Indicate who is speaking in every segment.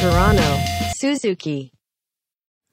Speaker 1: Toronto, Suzuki.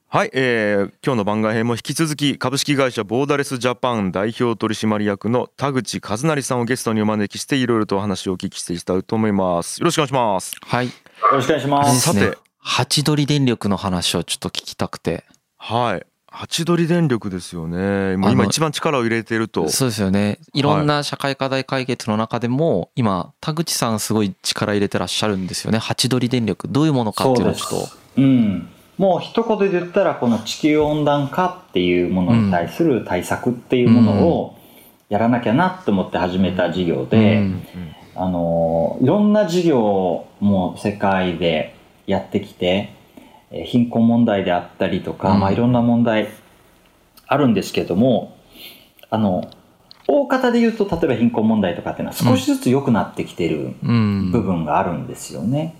Speaker 2: はい、えー今日の番外編も引き続き株式会社ボーダレスジャパン代表取締役の田口和成さんをゲストにお招きしていろいろとお話をお聞きしていきたいと思いますよろしくお願いします
Speaker 3: はい。
Speaker 4: よろしくお願いしま
Speaker 3: す
Speaker 2: さて。
Speaker 3: ハチドリ電力の話をちょっと聞きたくて。
Speaker 2: はいハチドリ電力ですよね今一番力を入れていると
Speaker 3: そうですよね。いろんな社会課題解決の中でも、今、田口さんすごい力入れてらっしゃるんですよね。ハチドリ電力。どういうものかっていうのをちょっと。
Speaker 4: うん。もう一言で言ったら、この地球温暖化っていうものに対する対策っていうものをやらなきゃなって思って始めた事業で、
Speaker 3: うん
Speaker 4: あの、いろんな事業も世界でやってきて、えー貧困問題であったりとか、
Speaker 3: うん。
Speaker 4: まあいろんな問題あるんですけども、あの、大方で言うと、例えば貧困問題とかっていうのは少しずつ良くなってきてる
Speaker 3: うん。
Speaker 4: 部分があるんですよね。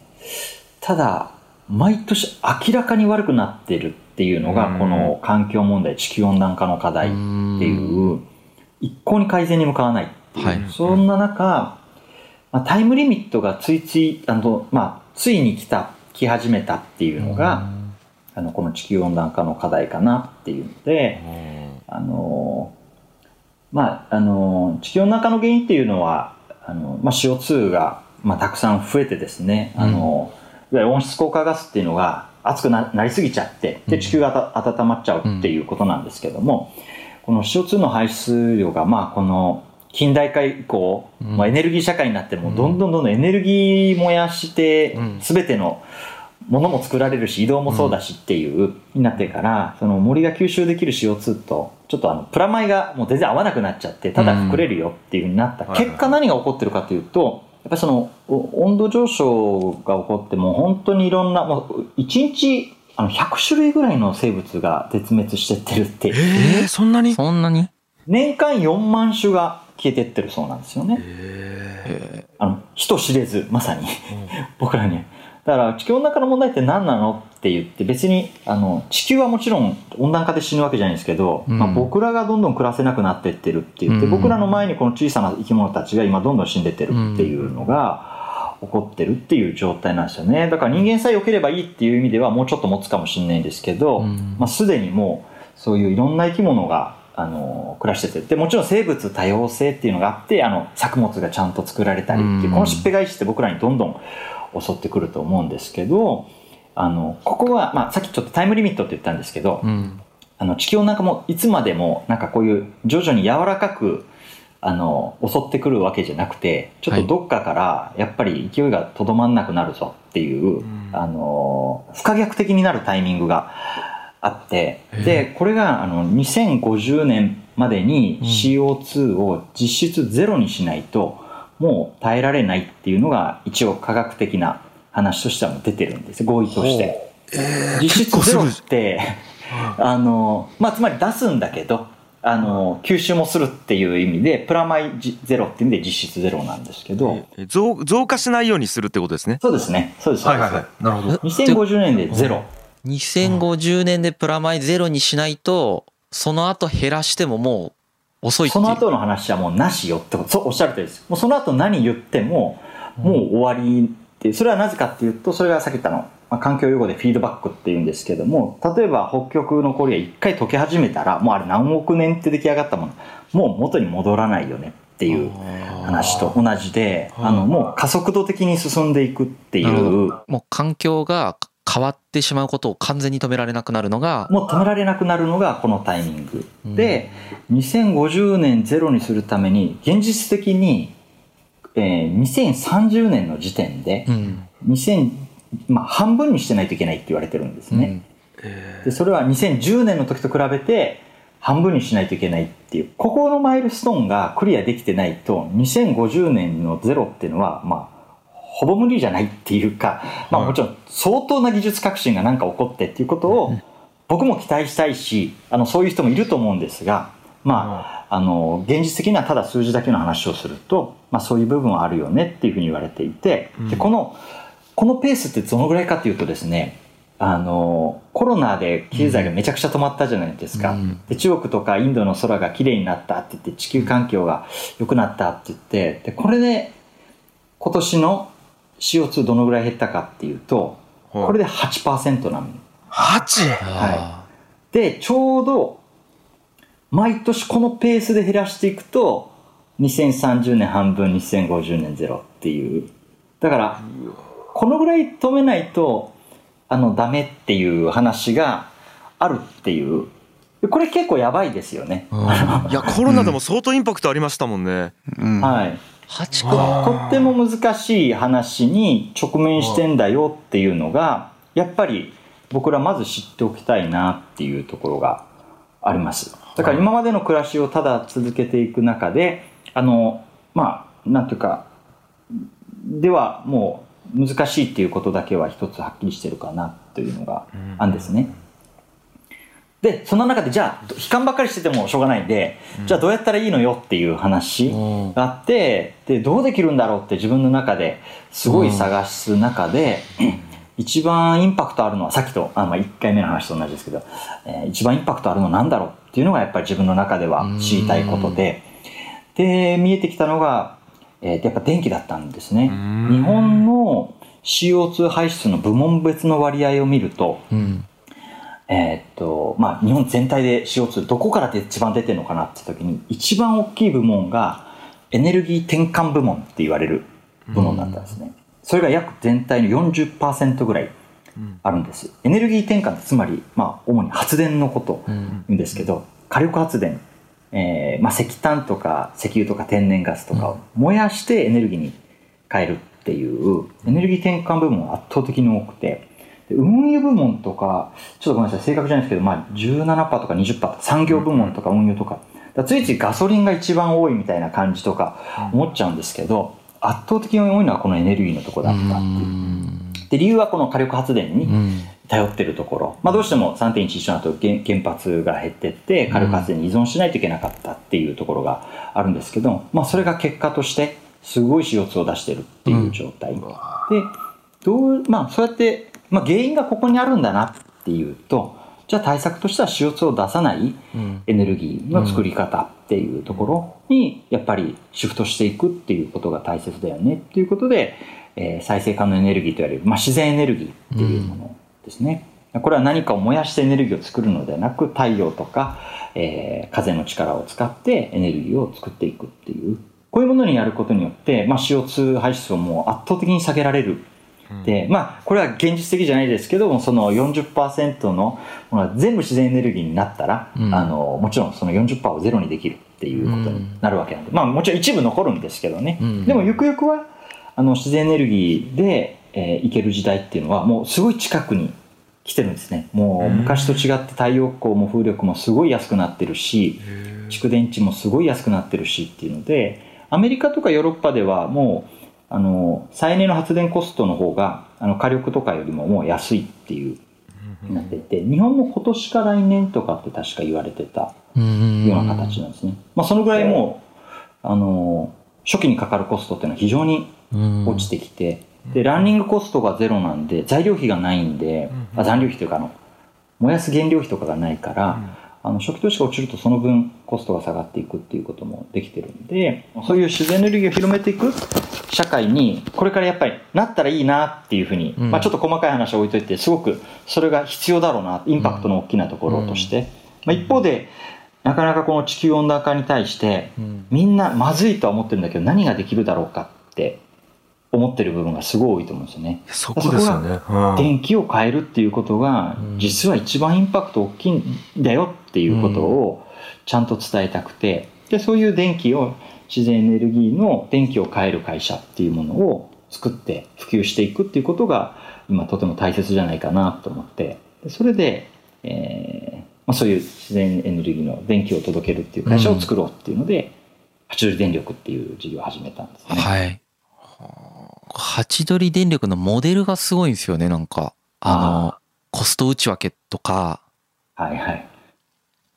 Speaker 4: ただ、毎年明らかに悪くなってるっていうのが、
Speaker 2: うん。
Speaker 4: この環境問題、地球温暖化の課題っていう、一向に改善に向かわないっていう、
Speaker 3: はい。
Speaker 4: そんな中、まあ、タイムリミットがついつい、あの、まあ、ついに来た、来始めたっていうのが、あの、この地球温暖化の課題かなっていうので、あのまああの地球温暖化の原因っていうのはあの、まあ、CO2 が、まあ、たくさん増えてですね、あのいわゆる温室効果ガスっていうのが熱くななりすぎちゃってで地球が温まっちゃうっていうことなんですけども、この CO2 の排出量がまあこの近代化以降、
Speaker 3: うん。
Speaker 4: まあ、エネルギー社会になってもどんどんどんどんエネルギー燃やして
Speaker 3: うん。
Speaker 4: 全てのものも作られるし移動もそうだしっていう、になってからその森が吸収できる CO2 とちょっとあのプラマイがもう全然合わなくなっちゃってただ膨れるよっていうふうになった、
Speaker 2: うん。
Speaker 4: 結果何が起こってるかというとやっぱりそのお温度上昇が起こってもう本当にいろんなもう1日あの100種類ぐらいの生物が絶滅してってるって
Speaker 2: えー、そんなに？
Speaker 3: そんなに？
Speaker 4: 年間4万種が消えてってるそうなんですよね。
Speaker 2: え
Speaker 3: え
Speaker 4: あの人知れずまさに。僕らにだから地球温暖化の問題って何なのって言って別にあの地球はもちろん温暖化で死ぬわけじゃないんですけど、
Speaker 3: うん。
Speaker 4: まあ、僕らがどんどん暮らせなくなってってるって言って、
Speaker 3: うん。
Speaker 4: 僕らの前にこの小さな生き物たちが今どんどん死んでってるっていうのが起こってるっていう状態なんですよね。だから人間さえ良ければいいっていう意味ではもうちょっと持つかもしれないんですけど、
Speaker 3: うん。
Speaker 4: まあ、すでにもうそういういろんな生き物があの暮らしてて。でもちろん生物多様性っていうのがあってあの作物がちゃんと作られたりっていう、
Speaker 3: うん。
Speaker 4: このしっぺ返しって僕らにどんどん襲ってくると思うんですけどあのここは、まあ、さっきちょっとタイムリミットって言ったんですけど、
Speaker 3: うん。
Speaker 4: あの地球温暖化もいつまでもなんかこういう徐々に柔らかくあの襲ってくるわけじゃなくてちょっとどっかからやっぱり勢いがとどまんなくなるぞっていう、
Speaker 2: ん。
Speaker 4: あの不可逆的になるタイミングがあってでこれがあの2050年までに
Speaker 3: うん。
Speaker 4: CO2 を実質ゼロにしないともう耐えられないっていうのが一応科学的な話としては出てるんです。合意として。実質ゼロってあの、まあ、つまり出すんだけどあの吸収もするっていう意味でプラマイジゼロっていうんで実質ゼロなんですけど、
Speaker 2: え増増加しないようにするってことですね。
Speaker 4: そうですね。そうです、そうです
Speaker 2: なるほど。
Speaker 4: 2050年でゼロ、
Speaker 3: 2050年でプラマイゼロにしないと、その後減らしてももう遅い。
Speaker 4: その後の話はもうなしよってこと。そうおっしゃるとりです。もうその後何言ってももう終わりってそれはなぜかっていうとそれがさっき言ったの、まあ、環境用語でフィードバックっていうんですけども例えば北極の氷が一回溶け始めたらもうあれ何億年って出来上がったもの。もう元に戻らないよねっていう話と同じであのもう加速度的に進んでいくっていう。
Speaker 3: もう環境が変わってしまうことを完全に止められなくなるのが、
Speaker 4: もう止められなくなるのがこのタイミング。で2050年ゼロにするために現実的に、えー2030年の時点で
Speaker 3: うん。
Speaker 4: 2000、まあ、半分にしてないといけないって言われてるんですね、でそれは2010年の時と比べて半分にしないといけないっていうここのマイルストーンがクリアできてないと2050年のゼロっていうのはまあほぼ無理じゃないっていうか、まあ、もちろん相当な技術革新が何か起こってっていうことを僕も期待したいしあのそういう人もいると思うんですがまああの現実的にはただ数字だけの話をすると、まあ、そういう部分はあるよねっていうふうに言われていてでこのこのペースってどのぐらいかというとですねあのコロナで経済がめちゃくちゃ止まったじゃないですか、
Speaker 3: うん。
Speaker 4: で中国とかインドの空がきれいになったって言って地球環境が良くなったって言ってでこれで今年の CO2 どのぐらい減ったかっていうとこれで8%なの。
Speaker 2: 8!
Speaker 3: あ
Speaker 4: で、ちょうど、毎年このペースで減らしていくと、2030年半分、2050年ゼロっていう。だから、このぐらい止めないと、あの、ダメっていう話があるっていう。でこれ結構やばいですよね。
Speaker 3: ー
Speaker 2: いやコロナでも相当インパクトありましたもんね。
Speaker 5: うん
Speaker 4: はい。
Speaker 3: 8か。
Speaker 4: とっても難しい話に直面してんだよっていうのがやっぱり僕らまず知っておきたいなっていうところがあります。だから今までの暮らしをただ続けていく中であのまあなんていうかではもう難しいっていうことだけは一つはっきりしてるかなというのがあるんですね。でその中でじゃあ悲観ばっかりしててもしょうがないんで、じゃあどうやったらいいのよっていう話
Speaker 3: うん。
Speaker 4: があってでどうできるんだろうって自分の中ですごい探す中で、一番インパクトあるのはさっきとあ、まあ、1回目の話と同じですけど、えー一番インパクトあるのは何だろうっていうのがやっぱり自分の中では知りたいことで。で見えてきたのが、えーやっぱ電気だったんですね。
Speaker 2: ん。
Speaker 4: 日本の CO2 排出の部門別の割合を見ると、
Speaker 3: うん
Speaker 4: えーっと、まあ、日本全体で CO2 どこからで一番出てるのかなって時に、一番大きい部門がエネルギー転換部門って言われる部門だったんですね。それが約全体の40%ぐらいあるんです。エネルギー転換ってつまり、まあ、主に発電のこと
Speaker 3: うん
Speaker 4: んですけど、火力発電、えーまあ、石炭とか石油とか天然ガスとかを燃やしてエネルギーに変えるっていうエネルギー転換部門が圧倒的に多くてで運輸部門とかちょっとごめんなさい正確じゃないですけど、まあ、17%とか20%とか産業部門とか運輸とか。だからついついガソリンが一番多いみたいな感じとか思っちゃうんですけど圧倒的に多いのはこのエネルギーのところだったっていう。で理由はこの火力発電に
Speaker 3: うん。
Speaker 4: 頼ってるところ、まあ、どうしても3.11の後原原発が減ってって火力発電に依存しないといけなかったっていうところがあるんですけど、まあ、それが結果としてすごい CO2 を出してるっていう状態、でどう、まあ、そうやって、まあ、原因がここにあるんだなっていうとじゃあ対策としては CO2 を出さない
Speaker 3: うん
Speaker 4: エネルギーの作り方っていうところにやっぱりシフトしていくっていうことが大切だよねっていうことで、えー再生可能エネルギーと言われる、まあ、自然エネルギーっていうものですね。これは何かを燃やしてエネルギーを作るのではなく太陽とか、えー風の力を使ってエネルギーを作っていくっていうこういうものにやることによって、まあ、CO2 排出をもう圧倒的に下げられるでまあこれは現実的じゃないですけどもその40%のものが全部自然エネルギーになったら、
Speaker 3: うん。
Speaker 4: あのもちろんその40%をゼロにできるっていうことになるわけなんで、まあもちろん一部残るんですけどね、
Speaker 3: うん。
Speaker 4: でもゆくゆくはあの自然エネルギーで、えーいける時代っていうのはもうすごい近くに来てるんですね。もう昔と違って太陽光も風力もすごい安くなってるし蓄電池もすごい安くなってるしっていうのでアメリカとかヨーロッパではもうあの再エネの発電コストの方があの火力とかよりももう安いっていうなっていて日本も今年か来年とかって確か言われてた
Speaker 3: うん
Speaker 4: ような形なんですね、まあ、そのぐらいもうあの初期にかかるコストっていうのは非常に
Speaker 3: うん
Speaker 4: 落ちてきて、でランニングコストがゼロなんで材料費がないんで、あ残料費というかあの燃やす原料費とかがないから、あの初期投資が落ちるとその分コストが下がっていくっていうこともできてるんでそういう自然エネルギーを広めていく社会にこれからやっぱりなったらいいなっていうふうに、
Speaker 3: うん。
Speaker 4: まあ、ちょっと細かい話を置いといてすごくそれが必要だろうなインパクトの大きなところとして、まあ、一方でなかなかこの地球温暖化に対して
Speaker 3: うん。
Speaker 4: みんなまずいとは思ってるんだけど何ができるだろうかって思ってる部分がすごい多いと思うんですよね。
Speaker 2: そこですよね。うん。
Speaker 4: 電気を変えるっていうことが
Speaker 3: うん。
Speaker 4: 実は一番インパクト大きいんだよっていうことをちゃんと伝えたくてでそういう電気を自然エネルギーの電気を変える会社っていうものを作って普及していくっていうことが今とても大切じゃないかなと思ってでそれで、えーまあ、そういう自然エネルギーの電気を届けるっていう会社を作ろうっていうので、八鳥電力っていう事業を始めたんですね。
Speaker 3: はい。ハチドリ電力のモデルがすごいんですよね、なんか。あの、コスト内訳とか、
Speaker 4: はいはい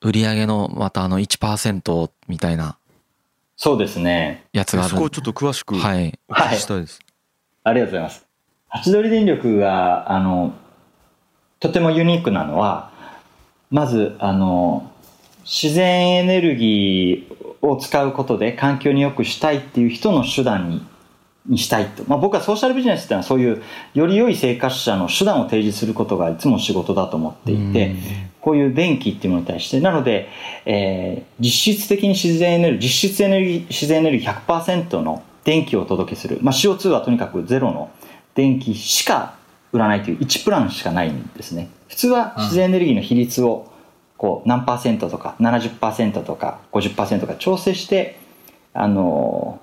Speaker 3: 売上のまたあの1%みたいな
Speaker 4: そうですね。
Speaker 3: やつがある
Speaker 2: そこをちょっと詳しくお
Speaker 3: はい。
Speaker 2: 聞きしたいです。
Speaker 4: ありがとうございます。ハチドリ電力が、あの、とてもユニークなのは、まず、あの、自然エネルギーを使うことで環境に良くしたいっていう人の手段ににしたいと、まあ、僕はソーシャルビジネスっていうのはそういうより良い生活者の手段を提示することがいつも仕事だと思っていて、こういう電気っていうものに対して。なので、えー、実質的に自然エネルギー実質エネルギー自然エネルギー100%の電気をお届けする、まあ、CO2 はとにかくゼロの電気しか売らないという1プランしかないんですね。普通は自然エネルギーの比率をこう何パーセントとか70%とか50%とか調整してあの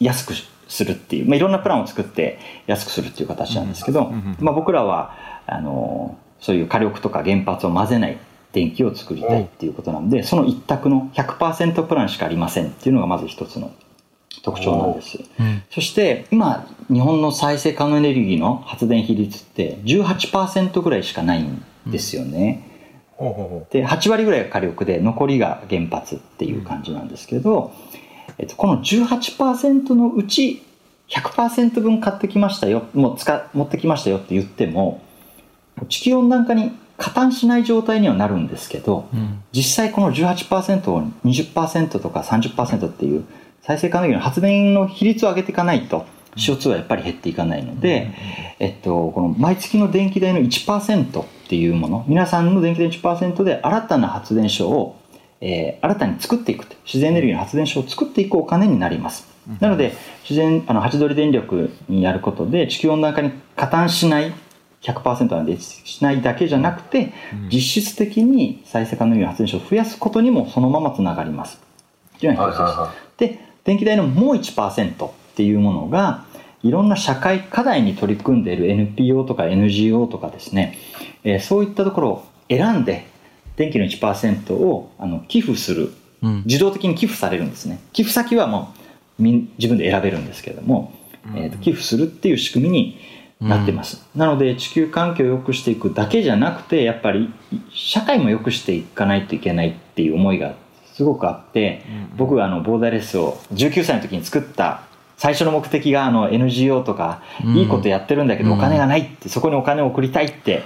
Speaker 4: 安くするっていう、まあ、いろんなプランを作って安くするっていう形なんですけど、まあ、僕らはあのそういう火力とか原発を混ぜない電気を作りたいっていうことなんで、その一択の100%プランしかありませんっていうのがまず一つの特徴なんです、うん、そして今日本の再生可能エネルギーの発電比率って18%ぐらいしかないんですよね、うん、で8割ぐらいが火力で残りが原発っていう感じなんですけど、えっと、この18%のうち100%分買ってきましたよ。もう使持ってきましたよって言っても地球温暖化に加担しない状態にはなるんですけど、うん、実際この18%を20%とか30%っていう再生可能エネルギーの発電の比率を上げていかないと CO2 はやっぱり減っていかないので、えっと、この毎月の電気代の1%っていうもの皆さんの電気代1%で新たな発電所を、えー、新たに作っていく自然エネルギーの発電所を作っていくお金になります。なので自然あのハチドリ電力にやることで地球温暖化に加担しない100%なんでしないだけじゃなくて、実質的に再生可能エネルギー発電所を増やすことにもそのままつながります。というのが一つです。で電気代のもう1%っていうものがいろんな社会課題に取り組んでいる NPO とか NGO とかですね、えー、そういったところを選んで電気の1%をあの寄付する、自動的に寄付されるんですね。寄付先はもう自分で選べるんですけれども、えー、と寄付するっていう仕組みになってます、うん、なので地球環境を良くしていくだけじゃなくてやっぱり社会も良くしていかないといけないっていう思いがすごくあって、うん、僕はあのボーダーレスを19歳の時に作った最初の目的があの NGO とかいいことやってるんだけどお金がないってそこにお金を送りたいって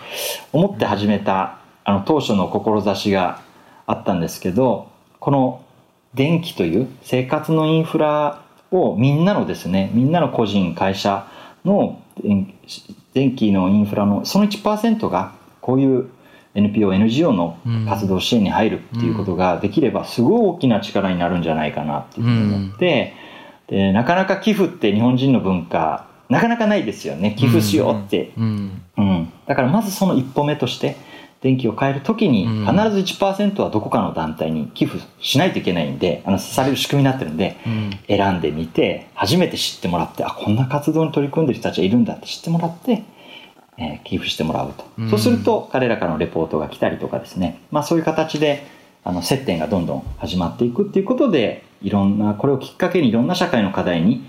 Speaker 4: 思って始めたあの当初の志があったんですけどこの電気という生活のインフラをみんなのですねみんなの個人会社の電気のインフラのその1%がこういう NPO、NGO の活動支援に入るっていうことができればすごい大きな力になるんじゃないかなっていうふうに思って、でなかなか寄付って日本人の文化なかなかないですよね。寄付しようって、うん。だからまずその一歩目として電気を変える時に必ず1%はどこかの団体に寄付しないといけないんであのされる仕組みになってるんで、選んでみて初めて知ってもらってあこんな活動に取り組んでる人たちがいるんだって知ってもらってえー、寄付してもらうと、うん、そうすると彼らからのレポートが来たりとかですね、まあ、そういう形であの接点がどんどん始まっていくっていうことでいろんなこれをきっかけにいろんな社会の課題に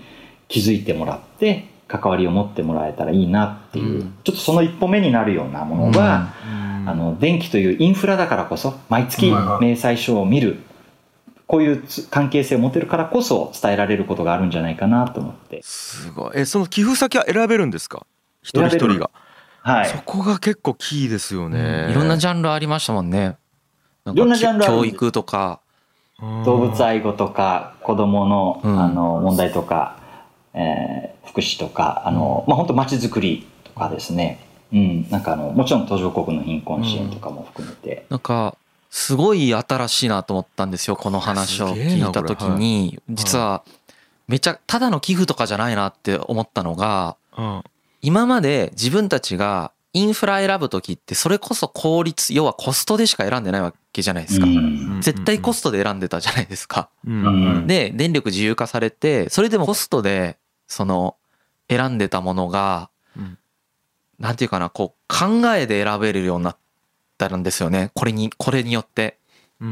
Speaker 4: 気づいてもらって関わりを持ってもらえたらいいなっていう、うん、ちょっとその一歩目になるようなものが、うん、あの電気というインフラだからこそ毎月明細書を見るこういう関係性を持てるからこそ伝えられることがあるんじゃないかなと思って。
Speaker 2: すごい。えその寄付先は選べるんですか？一人一人が。はい、そこが結構キーですよね、
Speaker 3: うん、いろんなジャンルありましたもんね。いろんなジャンル教育とか。
Speaker 4: 動物愛護とか子供の,、あの問題とか、えー、福祉とかあの、まあ、本当街づくりとかですね、うん、なんかあのもちろん途上国の貧困支援とかも含めて、
Speaker 3: なんかすごい新しいなと思ったんですよこの話を聞いた時に。実はめちゃただの寄付とかじゃないなって思ったのが今まで自分たちがインフラ選ぶ時ってそれこそ効率要はコストでしか選んでないわけじゃないですか。絶対コストで選んでたじゃないですか。で電力自由化されてそれでもコストでその選んでたものがなんていうかなこう考えで選べるようになったんですよね。これにこれによって。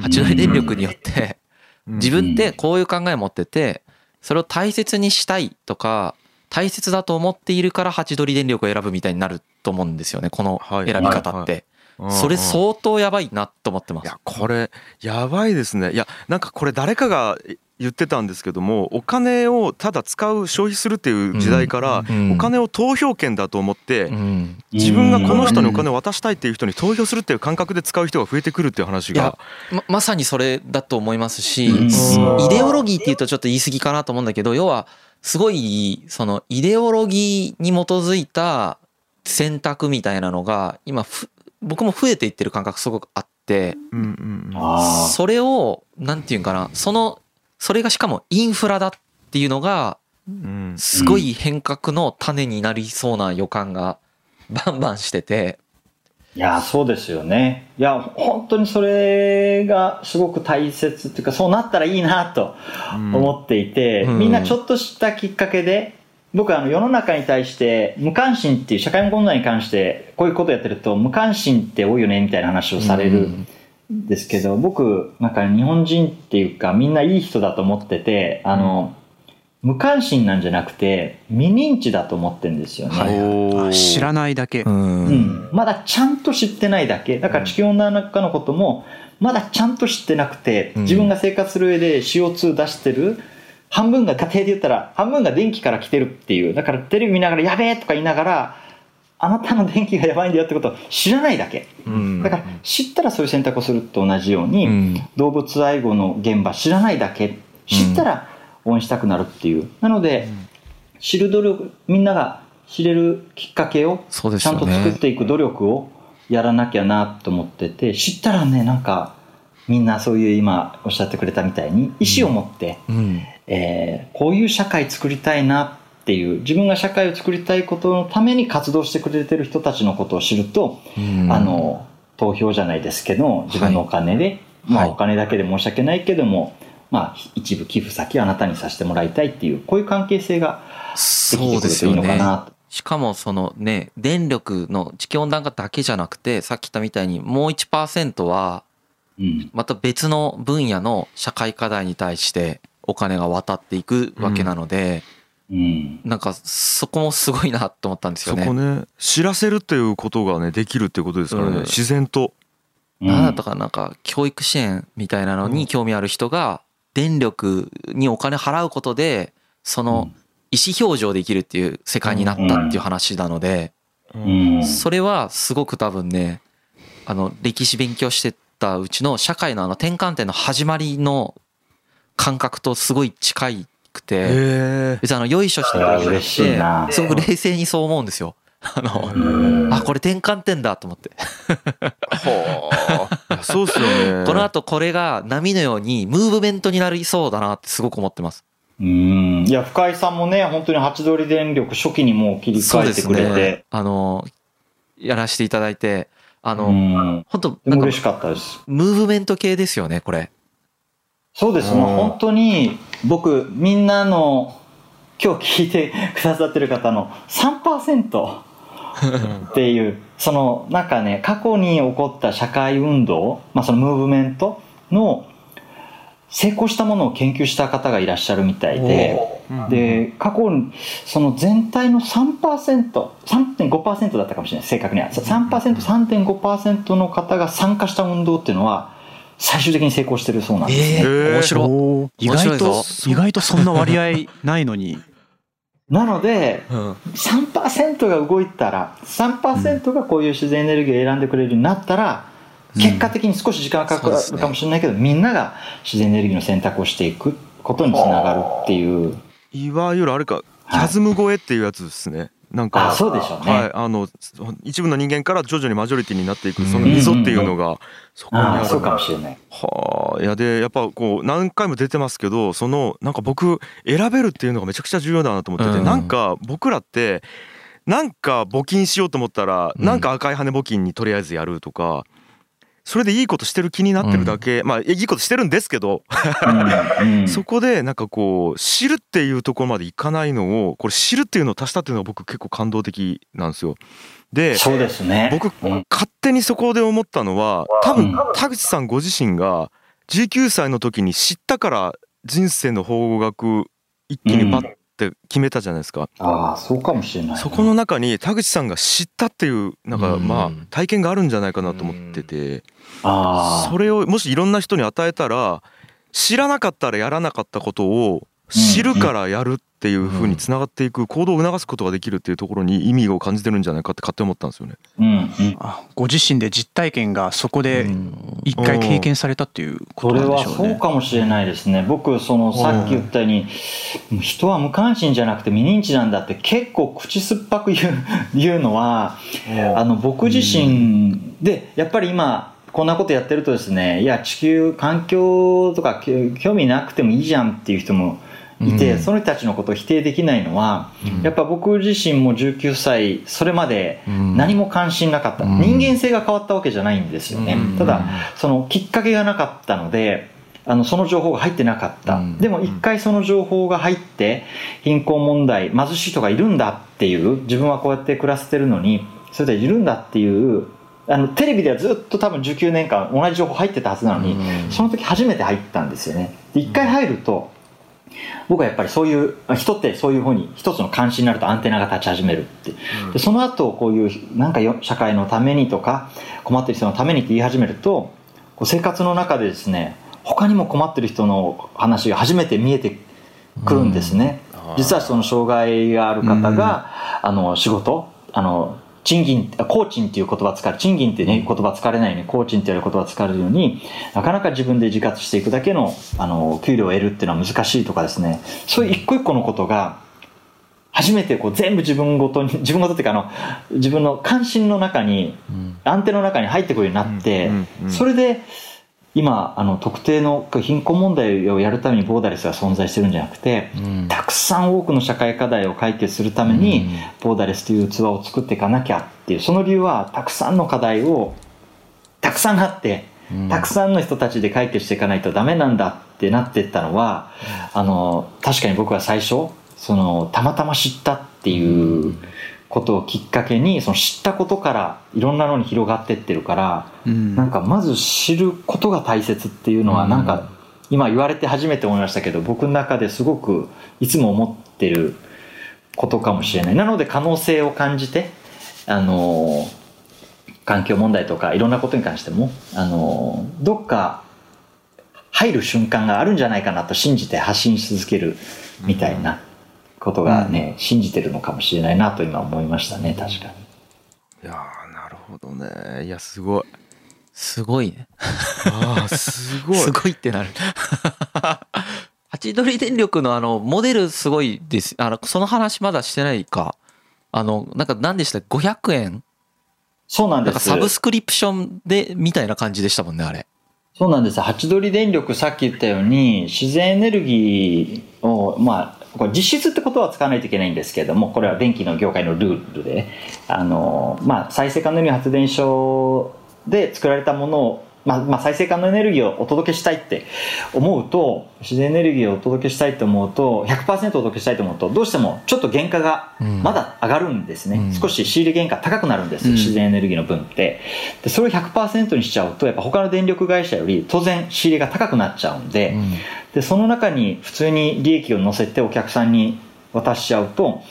Speaker 3: 八戸電力によって。自分ってこういう考え持っててそれを大切にしたいとか大切だと思っているからハチドリ電力を選ぶみたいになると思うんですよね。この選び方って。それ相当やばいなと思ってます。い
Speaker 2: やこれやばいですね。いやなんかこれ誰かが言ってたんですけどもお金をただ使う消費するっていう時代からお金を投票権だと思って自分がこの人にお金を渡したいっていう人に投票するっていう感覚で使う人が増えてくるっていう話が。
Speaker 3: ままさにそれだと思いますしイデオロギーっていうとちょっと言い過ぎかなと思うんだけど要はすごいそのイデオロギーに基づいた選択みたいなのが今僕も増えていってる感覚すごくあって、それをなんていうかなそのそれがしかもインフラだっていうのがすごい変革の種になりそうな予感がバンバンしてて。
Speaker 4: いや、そうですよね。いや、本当にそれがすごく大切っていうか、そうなったらいいなと思っていて、うん、みんなちょっとしたきっかけで、僕はあの世の中に対して無関心っていう社会問題に関してこういうことやってると無関心って多いよねみたいな話をされるんですけど、僕なんか日本人っていうかみんないい人だと思ってて、あの、無関心なんじゃなくて未認知だと思ってるんですよね、
Speaker 5: はい、知らないだけ、う
Speaker 4: ん、まだちゃんと知ってないだけ。だから地球温暖化のこともまだちゃんと知ってなくて自分が生活する上で CO2 出してる半分が家庭で言ったら半分が電気から来てるっていう。だからテレビ見ながら「やべえ!」とか言いながらあなたの電気がやばいんだよってことを知らないだけ、うん、だから知ったらそういう選択をすると同じように、うん、動物愛護の現場知らないだけ。知ったら応援したくなるっていう。なので、知る努力みんなが知れるきっかけをちゃんと作っていく努力をやらなきゃなと思ってて知ったらねなんかみんなそういう今おっしゃってくれたみたいに意思を持って、うん、えー、こういう社会作りたいなっていう自分が社会を作りたいことのために活動してくれてる人たちのことを知ると、うん、あの投票じゃないですけど自分のお金で、はい、まあお金だけで申し訳ないけども、まあ、一部寄付先をあなたにさせてもらいたいっていう、こういう関係性ができてくるといいのかなと。
Speaker 3: しかもそのね、電力の地球温暖化だけじゃなくて、さっき言ったみたいにもう1%は、また別の分野の社会課題に対してお金が渡っていくわけなので、うん、なんかそこもすごいなと思ったんですよね。
Speaker 2: そこね知らせるっていうことがねできるっていうことですからね、うん、自然と。
Speaker 3: なんだったかなんか教育支援みたいなのに興味ある人が電力にお金払うことでその意思表示をできるっていう世界になったっていう話なのでそれはすごく多分ねあの歴史勉強してたうちの社会のあの転換点の始まりの感覚とすごい近くて別にあのよいしょしてくてすごく冷静にそう思うんですよ。あの、あ、これ転換点だと思って。
Speaker 2: そうっすよね。
Speaker 3: この後これが波のようにムーブメントになりそうだなってすごく思ってます。
Speaker 4: うん。いや、深井さんもね、本当にハチドリ電力初期にもう切り替えてくれて。ね、
Speaker 3: あの、やらせていただいて、あの、本当
Speaker 4: 嬉しかったです。
Speaker 3: ムーブメント系ですよね、これ。
Speaker 4: そうです。もう本当に僕、みんなの今日聞いて くださってる方の3%、っていう、その、なんかね、過去に起こった社会運動、まあそのムーブメントの成功したものを研究した方がいらっしゃるみたいで、で、過去に、その全体の3%、3.5%だったかもしれない、正確には。3%、3.5%の方が参加した運動っていうのは、最終的に成功してるそうなんですね。え
Speaker 3: ー、面白
Speaker 5: い。意外と、意外とそんな割合ないのに。
Speaker 4: なので、うん、3%が動いたら、3%がこういう自然エネルギーを選んでくれるようになったら、結果的に少し時間がかかるかもしれないけど、みんなが自然エネルギーの選択をしていくことにつながるっていう。
Speaker 2: いわゆるあれか、キャズム超えっていうやつですね。なんか
Speaker 4: そうでしょうね、はい、
Speaker 2: あの一部の人間から徐々にマジョリティになっていくその溝っていうのが
Speaker 4: そこにある、そうかもしれない。
Speaker 2: はあいやでやっぱこう何回も出てますけどそのなんか僕選べるっていうのがめちゃくちゃ重要だなと思ってて、うん、なんか僕らってなんか募金しようと思ったら、なんか赤い羽募金にとりあえずやるとか、それでいいことしてる気になってるだけ、うん、まあいいことしてるんですけど。そこでなんかこう知るっていうところまでいかないのをこれ知るっていうのを足したっていうのが僕結構感動的なんですよ。で
Speaker 4: そうですね。
Speaker 2: 僕、勝手にそこで思ったのは多分田口さん。ご自身が19歳の時に知ったから人生の方角一気にパッって決めたじゃないですか。
Speaker 4: ああ、そうかもしれない、
Speaker 2: ね、そこの中に田口さんが知ったっていうなんかまあ体験があるんじゃないかなと思ってて、あそれをもしいろんな人に与えたら知らなかったらやらなかったことを知るからやるっていうふうにつながっていく行動を促すことができるっていうところに意味を感じてるんじゃないかって勝手に思ったんですよね。
Speaker 4: うんうん、
Speaker 5: ご自身で実体験がそこで一回経験されたっていうことなんでしょうね。
Speaker 4: それはそうかもしれないですね。僕そのさっき言ったように人は無関心じゃなくて未認知なんだって結構口酸っぱく言う言うのはあの僕自身でやっぱり今こんなことやってるとですねいや地球環境とか興味なくてもいいじゃんっていう人もいて、うん、その人たちのことを否定できないのは、うん、やっぱ僕自身も19歳それまで何も関心なかった、うん、人間性が変わったわけじゃないんですよね、ただそのきっかけがなかったのであのその情報が入ってなかった、でも一回その情報が入って貧困問題貧しい人がいるんだっていう自分はこうやって暮らせてるのにそれでいるんだっていうあのテレビではずっと多分19年間同じ情報入ってたはずなのに、その時初めて入ったんですよね。で一回入ると僕はやっぱりそういう人ってそういうふうに一つの関心になるとアンテナが立ち始めるって。でその後こういうなんか社会のためにとか困ってる人のためにって言い始めると生活の中でですね他にも困ってる人の話が初めて見えてくるんですね、実はその障害がある方が、あの仕事あの賃金、工賃っていう言葉使う、賃金ってね、言葉使われないように、工賃っていう言葉使われるように、なかなか自分で自活していくだけの、あの、給料を得るっていうのは難しいとかですね、そういう一個一個のことが、初めてこう全部自分ごとに、自分ごとっていうかあの、自分の関心の中に、アンテナの中に入ってくるようになって、それで、今あの特定の貧困問題をやるためにボーダレスが存在してるんじゃなくて、うん、たくさん多くの社会課題を解決するために、うん、ボーダレスという器を作っていかなきゃっていうその理由はたくさんの課題をたくさんあって、うん、たくさんの人たちで解決していかないとダメなんだってなっていったのは、あの確かに僕は最初そのたまたま知ったっていう。ことをきっかけにその知ったことからいろんなのに広がってってるから、うん、なんかまず知ることが大切っていうのはなんか今言われて初めて思いましたけど僕の中ですごくいつも思ってることかもしれない。なので可能性を感じてあの環境問題とかいろんなことに関してもあのどっか入る瞬間があるんじゃないかなと信じて発信し続けるみたいなことがね、うん、信じてるのかもしれないなと今思いましたね確かに。
Speaker 2: いやなるほどねいやすごい。
Speaker 3: すごいね。
Speaker 2: ああすごい。
Speaker 3: すごいってなる。ハチドリ電力のあのモデルすごいです。あのその話まだしてないか。あのなんか何でした？500円？
Speaker 4: そうなんです。
Speaker 3: サブスクリプションでみたいな感じでしたもんねあれ。
Speaker 4: そうなんです。ハチドリ電力さっき言ったように自然エネルギーをまあこれ実質ってことは使わないといけないんですけれどもこれは電気の業界のルールであの、まあ、再生可能エネルギー発電所で作られたものをまあ、まあ再生可能エネルギーをお届けしたいって思うと自然エネルギーをお届けしたいと思うと100%お届けしたいと思うとどうしてもちょっと原価がまだ上がるんですね、うん、少し仕入れ原価高くなるんです、うん、自然エネルギーの分って。でそれを100%にしちゃうとやっぱ他の電力会社より当然仕入れが高くなっちゃうんでうん、でその中に普通に利益を乗せてお客さんに渡しちゃうと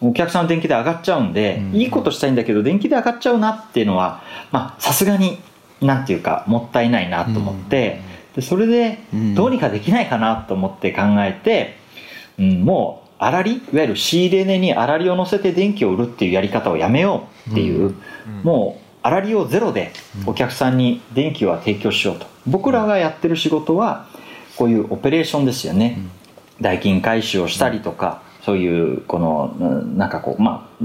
Speaker 4: お客さんの電気代上がっちゃうんで、いいことしたいんだけど電気代上がっちゃうなっていうのはまあさすがになんていうかもったいないなと思って、でそれでどうにかできないかなと思って考えて、うん、もうあらりいわゆる仕入れ値にあらりを乗せて電気を売るっていうやり方をやめようっていう、もうあらりをゼロでお客さんに電気を提供しようと。僕らがやってる仕事はこういうオペレーションですよね、代金回収をしたりとか、そういうこのなんかこうまあ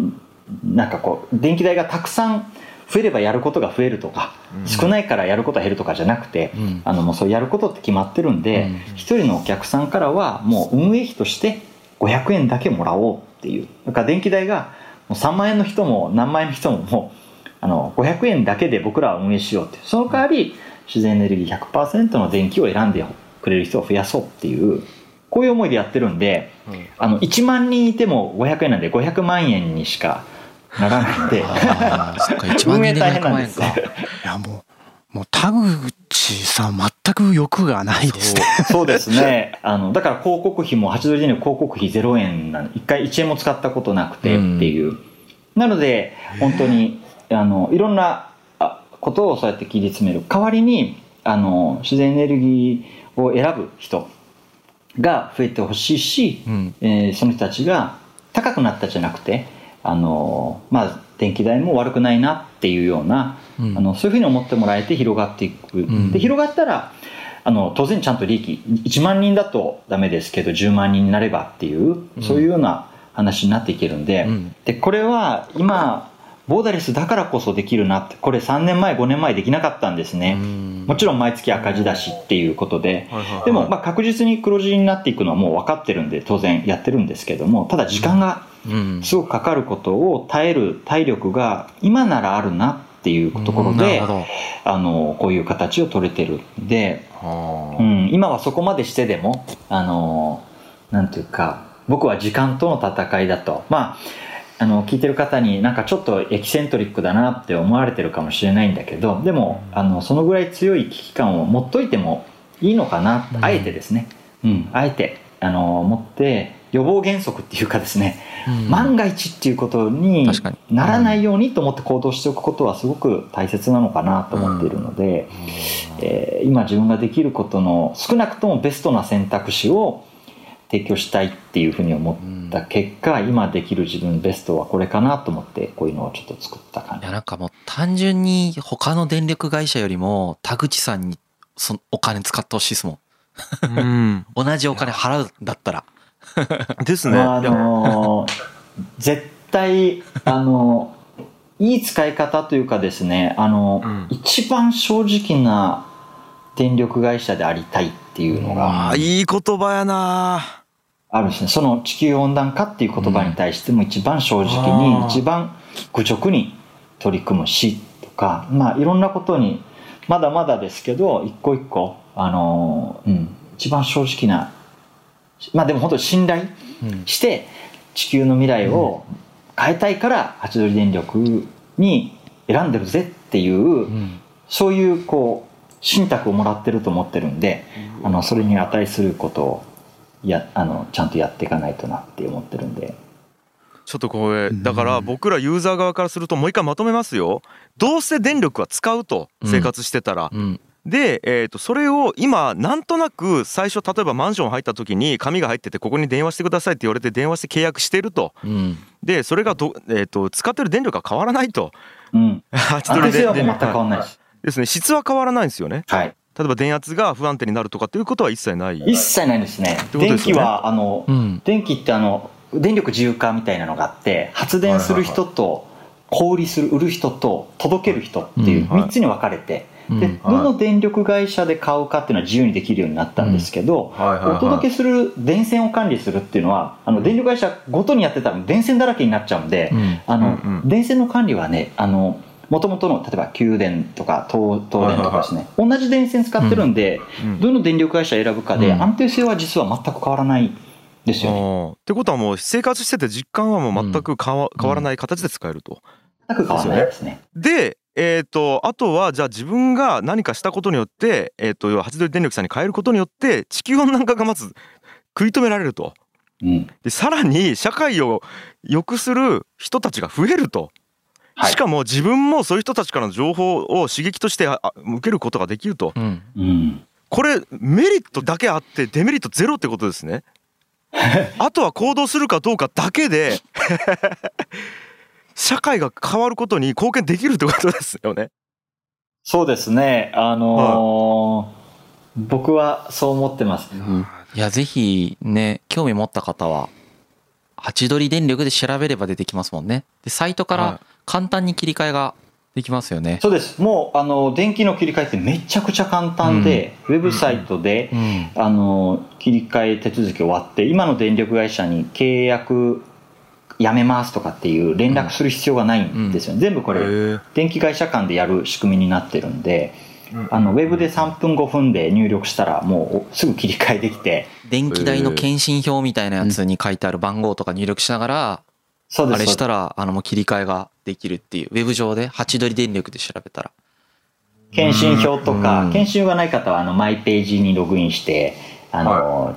Speaker 4: なんかこう電気代がたくさん増えればやることが増えるとか、少ないからやることが減るとかじゃなくて、あのもうそうやることって決まってるんで一、人のお客さんからはもう運営費として500円だけもらおうっていう。だから電気代がもう3万円の人も何万円の人ももうあの500円だけで僕らは運営しようってその代わり自然エネルギー100%の電気を選んでくれる人を増やそうっていうこういう思いでやってるんで、あの1万人いても500円なんで500万円にしかならないんで。運営大変なんです。い
Speaker 5: やもうもう田口さん全く欲がないですね。
Speaker 4: そうですね。あのだから広告費も8ドルでの広告費0円なん一回1円も使ったことなくてっていう、うん、なので本当にあのいろんなことをそうやって切り詰める。代わりにあの自然エネルギーを選ぶ人が増えてほしいし、うん、えー、その人たちが高くなったじゃなくてあのまあ電気代も悪くないなっていうような、うん、あのそういうふうに思ってもらえて広がっていく、うん、で広がったらあの当然ちゃんと利益1万人だとダメですけど10万人になればっていうそういうような話になっていけるんで,、でこれは今ボーダレスだからこそできるなってこれ3年前5年前できなかったんですねもちろん毎月赤字だしっていうことででもまあ確実に黒字になっていくのはもう分かってるんで当然やってるんですけどもただ時間がすごくかかることを耐える体力が今ならあるなっていうところであのこういう形を取れてるんで、うん、今はそこまでしてでもあのなんていうか僕は時間との戦いだと。まああの聞いてる方になんかちょっとエキセントリックだなって思われてるかもしれないんだけどでもあのそのぐらい強い危機感を持っといてもいいのかな、あえてですね、うん、あえてあの持って予防原則っていうかですね、万が一っていうことにならないようにと思って行動しておくことはすごく大切なのかなと思っているので、えー、今自分ができることの少なくともベストな選択肢を提供したいっていうふうに思った結果、うん、今できる自分ベストはこれかなと思ってこういうのをちょっと作った感じ。
Speaker 3: いやなんかもう単純に他の電力会社よりも田口さんにそのお金使ってほしいですもん、うん、同じお金払うんだったら。
Speaker 2: ですね、あの
Speaker 4: ー、絶対あのいい使い方というかですねあの、うん、一番正直な電力会社でありたいっていうのが、
Speaker 2: いい言葉やな
Speaker 4: あるんですね。その地球温暖化っていう言葉に対しても一番正直に、一番愚直に取り組むしとかまあいろんなことにまだまだですけど一個一個あの、うん、一番正直なまあでも本当に信頼して地球の未来を変えたいからハチドリ電力に選んでるぜっていう、そういうこう信託をもらってると思ってるんで、あのそれに値することをやあのちゃんとやっていかないとなって思ってるんで。
Speaker 2: ちょっとこれだから僕らユーザー側からするともう一回まとめますよ。どうせ電力は使うと生活してたら、うん、で、えー、とそれを今なんとなく最初例えばマンション入った時に紙が入っててここに電話してくださいって言われて電話して契約してると、うん、でそれがど、えー、と使ってる電力が変わらないと、
Speaker 4: うん、8ドルで全く変わらない
Speaker 2: ですね。質は変わらないんですよね。
Speaker 4: はい
Speaker 2: 例えば電圧が不安定になるとかっていうことは一切ない。
Speaker 4: 一切ないですね、ね、電気はあの、うん、電気ってあの電力自由化みたいなのがあって発電する人と小売りする売る人と届ける人っていう3つに分かれて、でどの電力会社で買うかっていうのは自由にできるようになったんですけど、お届けする電線を管理するっていうのはあの電力会社ごとにやってたら電線だらけになっちゃうんで、あの電線の管理はねあのもともとの例えば宮電とか東東電とかですね、同じ電線使ってるんで、どの電力会社選ぶかで安定性は実は全く変わらないですよね。
Speaker 2: ってことはもう生活してて実感はもう全く変わ,、変わらない形で使えると。
Speaker 4: 全く変わらないですね。
Speaker 2: でえーと、あとはじゃあ自分が何かしたことによって、えーと、とハチドリ電力さんに変えることによって地球温暖化がまず食い止められると、うん、でさらに社会を良くする人たちが増えると、はい、しかも自分もそういう人たちからの情報を刺激として受けることができると、うん、これメリットだけあってデメリットゼロってことですね。あとは行動するかどうかだけで 社会が変わることに貢献できるってことですよね。
Speaker 4: そうですね。あのーはい、僕はそう思ってます。うん、
Speaker 3: いや、ぜひね、興味持った方は、ハチドリ電力で調べれば出てきますもんね。で、サイトから簡単に切り替えができますよね。
Speaker 4: そうです。もう、あの、電気の切り替えってめちゃくちゃ簡単で、うん、ウェブサイトで、うん、あの、切り替え手続き終わって、今の電力会社に契約やめますとかっていう連絡する必要がないんですよ、ね、全部これ電気会社間でやる仕組みになってるんで、あのウェブで3分5分で入力したらもうすぐ切り替えできて。
Speaker 3: 電気代の検針票みたいなやつに書いてある番号とか入力しながら、あれしたらあのもう切り替えができるっていう。ウェブ上でハチドリ電力で調べたら。
Speaker 4: 検診票とか、検診がない方はあのマイページにログインしてあの、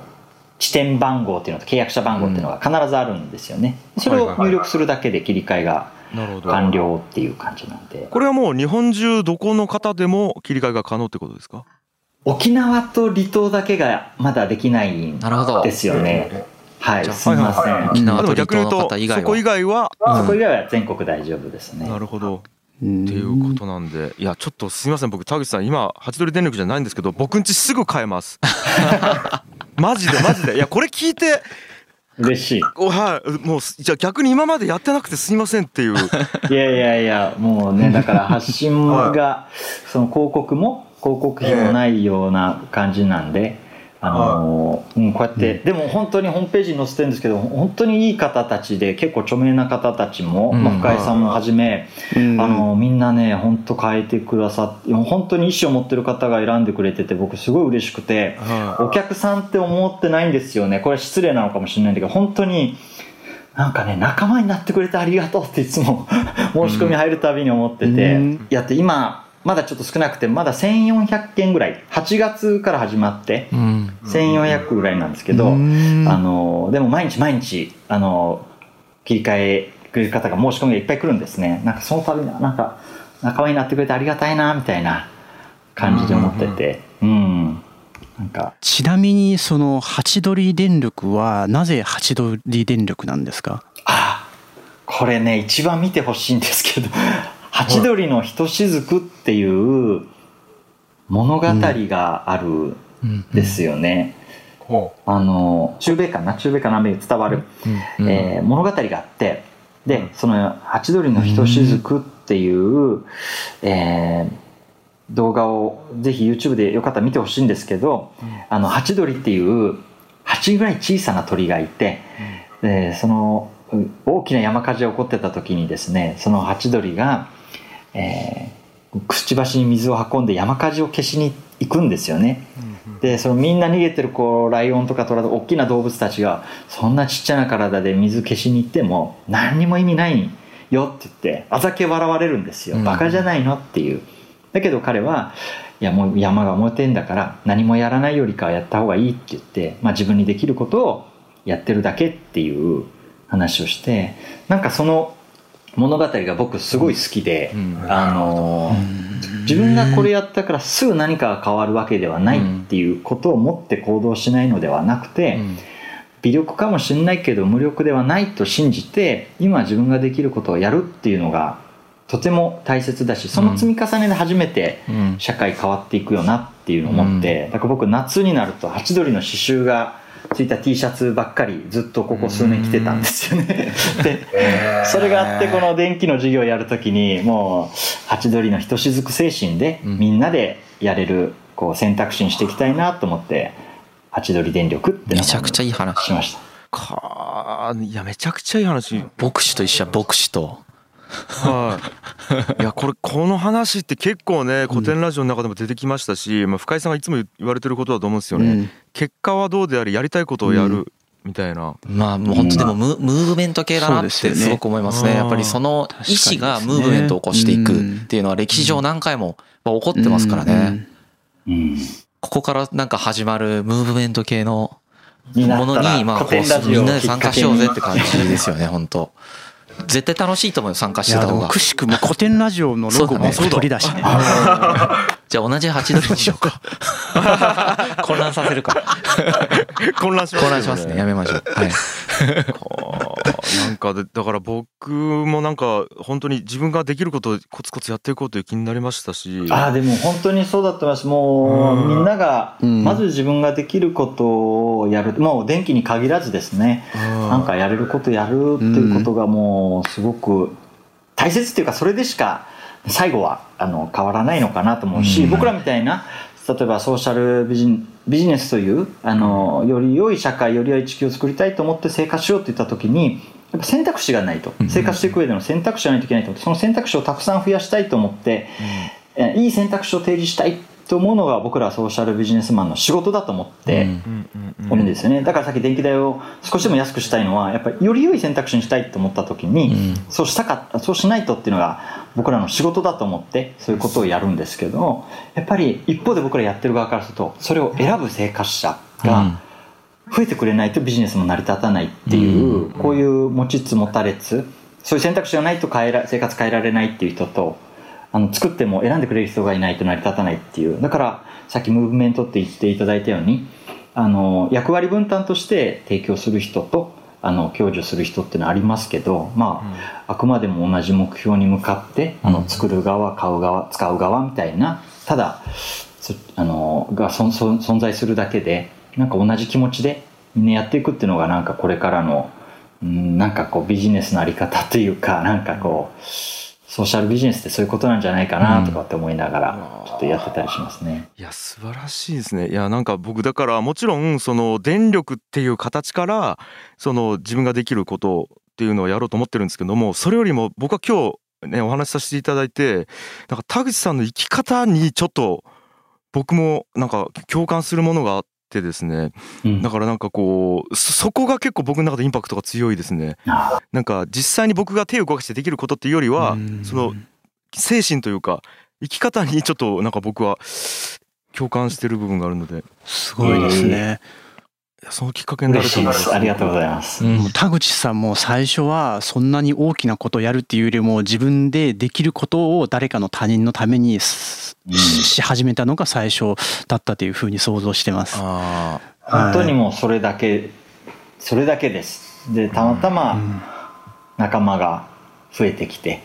Speaker 4: 地点番号っていうのと契約者番号っていうのが必ずあるんですよね、それを入力するだけで切り替えが完了っていう感じなんで。
Speaker 2: これはもう日本中どこの方でも切り替えが可能ってことですか？
Speaker 4: 沖縄と離島だけがまだできないんですよね。はい、すみません。
Speaker 3: 沖縄と離島の方以外は。
Speaker 2: そこ以外は、
Speaker 4: そこ以外は全国大丈夫ですね。
Speaker 2: なるほど。っていうことなんで。いやちょっとすみません。僕田口さん今ハチドリ電力じゃないんですけど僕んちすぐ買えます。マジでマジで。いやこれ聞いて
Speaker 4: 嬉しい。
Speaker 2: はい。もうじゃあ逆に今までやってなくてすみませんっていう。
Speaker 4: いやいやいやもうね だから発信が、その広告も広告費もないような感じなんで、あのー、うん、こうやって、うん、でも本当にホームページに載せてるんですけど本当にいい方たちで結構著名な方たちも、うん、まあ、深井さんもはじめ、うん、あのー、みんなね本当変えてくださって本当に意思を持ってる方が選んでくれてて僕すごい嬉しくて、お客さんって思ってないんですよね。これ失礼なのかもしれないんだけど本当に。なんかね仲間になってくれてありがとうっていつも申し込み入るたびに思ってて、やって今まだちょっと少なくてまだ1400件ぐらい8月から始まって1400ぐらいなんですけど、あのでも毎日毎日あの切り替えくれる方が申し込みがいっぱい来るんですね。なんかその度になんか仲間になってくれてありがたいなみたいな感じで思ってて。うん。
Speaker 5: なんか。ちなみにそのハチドリ電力はなぜハチドリ電力なんですか？
Speaker 4: あこれね一番見てほしいんですけどハチドリのひとしずくっていう物語があるんですよね。あの中米かな？中米か南米伝わる、うんえー、物語があって。でその「ハチドリのひとしずく」っていう、えー、動画をぜひ YouTube でよかったら見てほしいんですけど、あのハチドリっていう8ぐらい小さな鳥がいて、うん、その大きな山火事が起こってた時にですねそのハチドリがえー、くちばしに水を運んで山火事を消しに行くんですよね。でそのみんな逃げてるこうライオンとかトラと大きな動物たちがそんなちっちゃな体で水消しに行っても何にも意味ないよって言ってあざけ笑われるんですよ、バカじゃないのっていう。だけど彼はいやもう山が燃えてんだから何もやらないよりかはやった方がいいって言って、まあ、自分にできることをやってるだけっていう話をしてなんかその物語が僕すごい好きで、あの自分がこれやったからすぐ何かが変わるわけではないっていうことを持って行動しないのではなくて、微力かもしれないけど無力ではないと信じて今自分ができることをやるっていうのがとても大切だしその積み重ねで初めて社会変わっていくよなっていうのを思って、だから僕夏になるとハチドリの刺繍がついた T シャツばっかりずっとここ数年着てたんですよね。でそれがあってこの電気の授業をやるときにもうハチドリのひとしずく精神でみんなでやれるこう選択肢にしていきたいなと思ってハチドリ電力って
Speaker 3: めちゃくちゃいい話。
Speaker 4: しました。
Speaker 2: かいやめちゃくちゃいい話。
Speaker 3: 牧師と一緒牧師と
Speaker 2: はい、いやこれこの話って結構ね古典ラジオの中でも出てきましたし、まあ、深井さんがいつも言われてることだと思うんですよね、うん、結果はどうであれやりたいことをやる、みたいな。
Speaker 3: まあもう本当でもムムーブメント系だなってすごく思いますね。やっぱりその意思がムーブメントを起こしていくっていうのは歴史上何回も起こってますからね。ここからなんか始まるムーブメント系のものにまあこうみんなで参加しようぜって感じですよね本当絶対楽しいと思うよ参加してた方が。
Speaker 5: くしくも古典ラジオのロゴも取り出しね
Speaker 3: じゃあ同じハチドリにしようか。混乱させるか。
Speaker 2: 混乱します、
Speaker 3: 混乱しますね。やめましょう。はい。
Speaker 2: なんかでだから僕もなんか本当に自分ができることをコツコツやっていこうという気になりましたし。
Speaker 4: ああでも本当にそうだったますもうみんながまず自分ができることをやる。もう電気に限らずですね。なんかやれることやるっていうことがもうすごく大切っていうかそれでしか最後はあの変わらないのかなと思うし、僕らみたいな例えばソーシャルビジビジネスというあのより良い社会より良い地球を作りたいと思って生活しようといった時にやっぱ選択肢がないと。生活していく上での選択肢がないといけないと。思ってその選択肢をたくさん増やしたいと思って、いい選択肢を提示したいと思うのが僕らソーシャルビジネスマンの仕事だと思っておるんですよね。だからさっき電気代を少しでも安くしたいのはやっぱりより良い選択肢にしたいと思った時に、そうしたかそうしないとっていうのが僕らの仕事だと思ってそういうことをやるんですけどやっぱり一方で僕らやってる側からするとそれを選ぶ生活者が増えてくれないとビジネスも成り立たないっていうこういう持ちつ持たれつそういう選択肢がないと変えら生活変えられないっていう人とあの作っても選んでくれる人がいないと成り立たないっていうだからさっきムーブメントって言っていただいたようにあの役割分担として提供する人とあの享受する人っていうのはありますけどまあ、うん、あくまでも同じ目標に向かってあの作る側買う側使う側みたいなただあのが存在するだけでなんか同じ気持ちでみんなやっていくっていうのがなんかこれからのうんなんかこうビジネスのあり方というかなんかこうソーシャルビジネスってそういうことなんじゃないかなとかって思いながらちょっとやってたりしますね。
Speaker 2: いや素晴らしいですね。いやなんか僕だからもちろんその電力っていう形からその自分ができることっていうのをやろうと思ってるんですけどもそれよりも僕は今日ねお話しさせていただいてなんか田口さんの生き方にちょっと僕もなんか共感するものがあってですね、うん、だからなんかこうそこが結構僕の中でインパクトが強いですね。なんか実際に僕が手を動かしてできることっていうよりはその精神というか生き方にちょっとなんか僕は共感してる部分があるので。
Speaker 5: すごいですね、
Speaker 2: そのきっかけになると思います。
Speaker 4: ありがとうございます、
Speaker 5: うん、田口さんも最初はそんなに大きなことをやるっていうよりも自分でできることを誰かの他人のためにし始めたのが最初だったというふうに想像してます。
Speaker 4: 本当にもうそれだけそれだけです。でたまたま仲間が増えてきて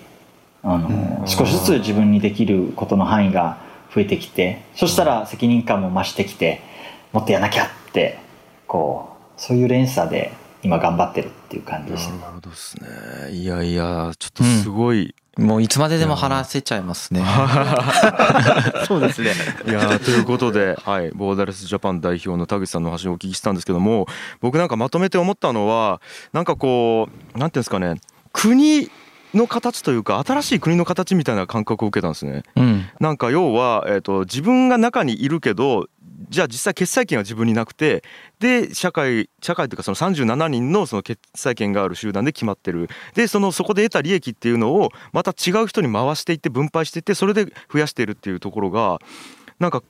Speaker 4: あの少しずつ自分にできることの範囲が増えてきてそしたら責任感も増してきてもっとやらなきゃってこうそういう連鎖で今頑張ってるっていう感じです
Speaker 2: ね。なるほどですね。いやいやちょっとすごい、
Speaker 3: うん、もういつまででも話せちゃいますね。
Speaker 5: そうですね。
Speaker 2: いやということで、はい、ボーダレスジャパン代表の田口さんの話をお聞きしたんですけども僕なんかまとめて思ったのはなんかこうなんていうんですかね国の形というか新しい国の形みたいな感覚を受けたんですね。うん、なんか要は、えーと自分が中にいるけどじゃあ実際決裁権は自分になくてで社会社会というかその37人のその決裁権がある集団で決まってる。でそのそこで得た利益っていうのをまた違う人に回していって分配していってそれで増やしているっていうところがなんか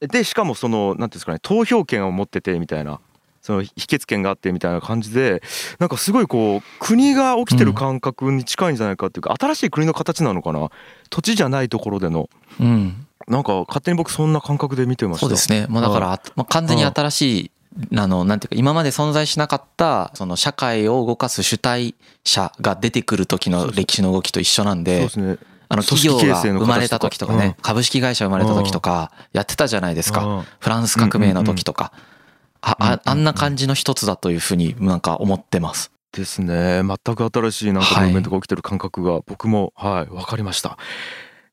Speaker 2: でしかもその何ていうんですかね投票権を持っててみたいなその否決権があってみたいな感じでなんかすごいこう国が起きてる感覚に近いんじゃないかっていうか新しい国の形なのかな？土地じゃないところでの。うんなんか勝手に僕そんな感覚で見てました。
Speaker 3: そうですね。もうだから、まあ、完全に新しいあのなんていうか今まで存在しなかったその社会を動かす主体者が出てくる時の歴史の動きと一緒なんであの企業が生まれた時とかね株式会社生まれた時とかやってたじゃないですか。フランス革命の時とか。ああんな感じの一つだというふうになんか思ってます。
Speaker 2: ですね。全く新しいなんかムーブメントが起きてる感覚が僕もはい分かりました。っ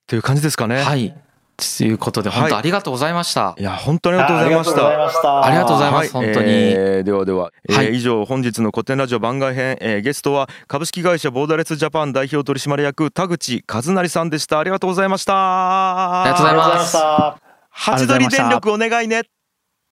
Speaker 2: ていう感じですかね。
Speaker 3: はいということで、本当ありがとうございました。
Speaker 2: いや、本当にありがとうございました。
Speaker 3: ありがとうございます。本当に。え
Speaker 2: ー、ではでは、えー、以上、本日の古典ラジオ番外編、えー、ゲストは株式会社ボーダレスジャパン代表取締役田口和成さんでした。ありがとうございました。
Speaker 3: ありがとうございます。
Speaker 2: ハチドリ電力お願いね。